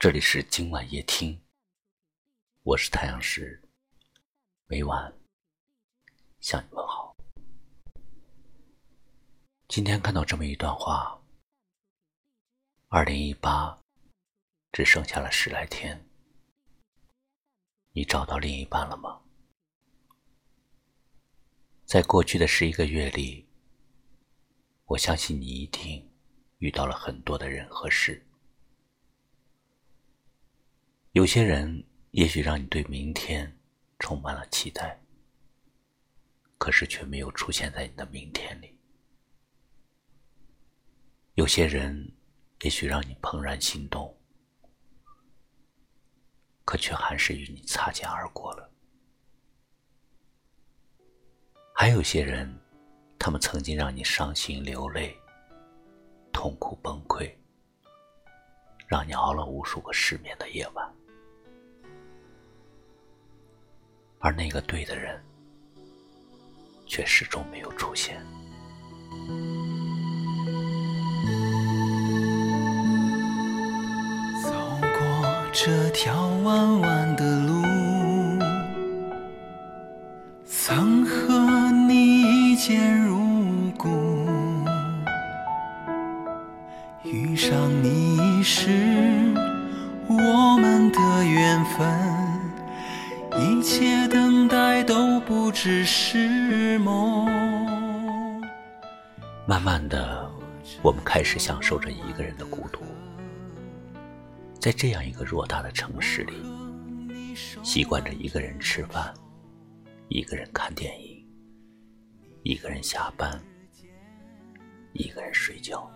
这里是今晚夜听，我是太阳石，每晚向你问好。今天看到这么一段话：二零一八只剩下了十来天，你找到另一半了吗？在过去的十一个月里，我相信你一定遇到了很多的人和事。有些人也许让你对明天充满了期待，可是却没有出现在你的明天里；有些人也许让你怦然心动，可却还是与你擦肩而过了；还有些人，他们曾经让你伤心流泪、痛苦崩溃，让你熬了无数个失眠的夜晚。而那个对的人，却始终没有出现。走过这条弯弯的路，曾和你一见如故，遇上你是我们的缘分。一切等待都不只是梦。慢慢的，我们开始享受着一个人的孤独，在这样一个偌大的城市里，习惯着一个人吃饭，一个人看电影，一个人下班，一个人睡觉，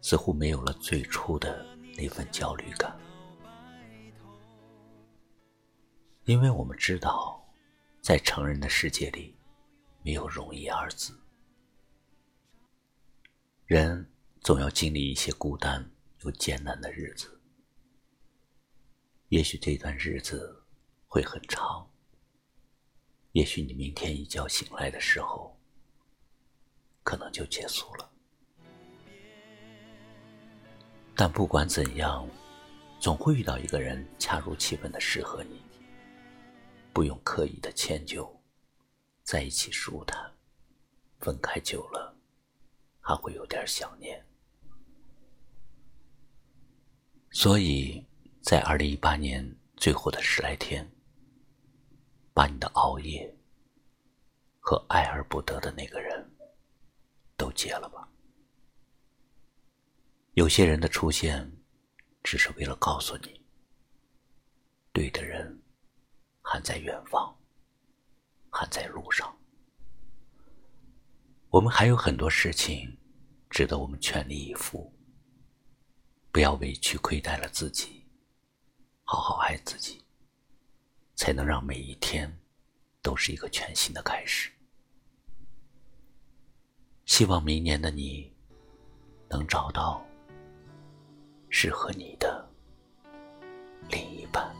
似乎没有了最初的那份焦虑感。因为我们知道，在成人的世界里，没有容易二字。人总要经历一些孤单又艰难的日子，也许这段日子会很长，也许你明天一觉醒来的时候，可能就结束了。但不管怎样，总会遇到一个人恰如其分的适合你。不用刻意的迁就，在一起舒坦，分开久了，还会有点想念。所以在二零一八年最后的十来天，把你的熬夜和爱而不得的那个人都戒了吧。有些人的出现，只是为了告诉你，对的。还在远方，还在路上。我们还有很多事情值得我们全力以赴。不要委屈亏待了自己，好好爱自己，才能让每一天都是一个全新的开始。希望明年的你能找到适合你的另一半。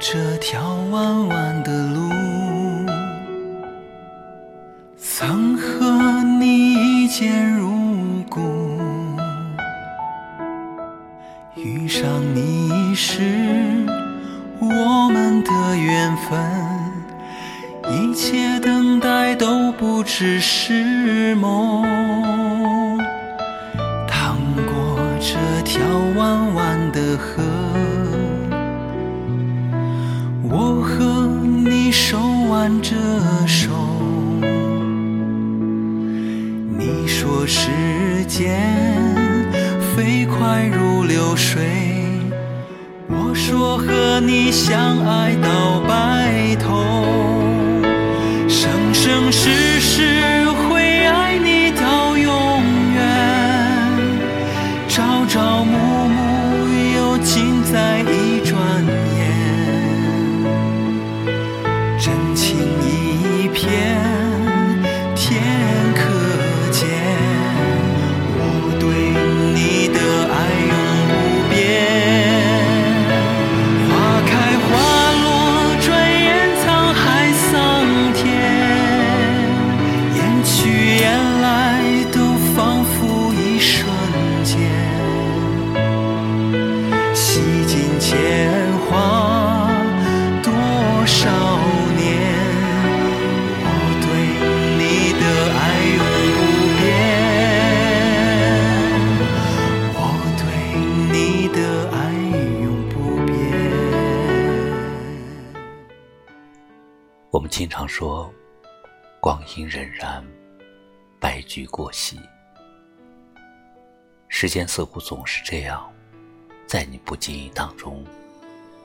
这条弯弯的路，曾和你一见如故，遇上你是我们的缘分，一切等待都不只是梦。趟过这条弯弯的河。说时间飞快如流水，我说和你相爱到白头，生生世世经常说，光阴荏苒，白驹过隙，时间似乎总是这样，在你不经意当中，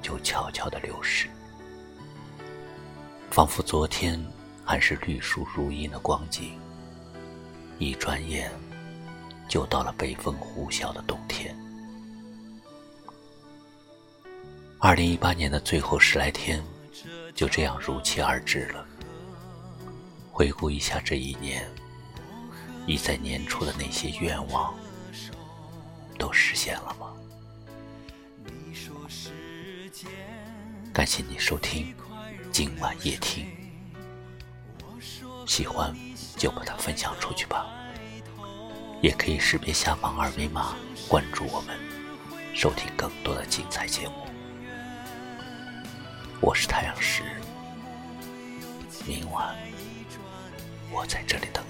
就悄悄的流逝，仿佛昨天还是绿树如茵的光景，一转眼，就到了北风呼啸的冬天。二零一八年的最后十来天，就这样如期而至了。回顾一下这一年，你在年初的那些愿望，都实现了吗？感谢你收听今晚夜听，喜欢就把它分享出去吧。也可以识别下方二维码关注我们，收听更多的精彩节目。我是太阳石，明晚我在这里等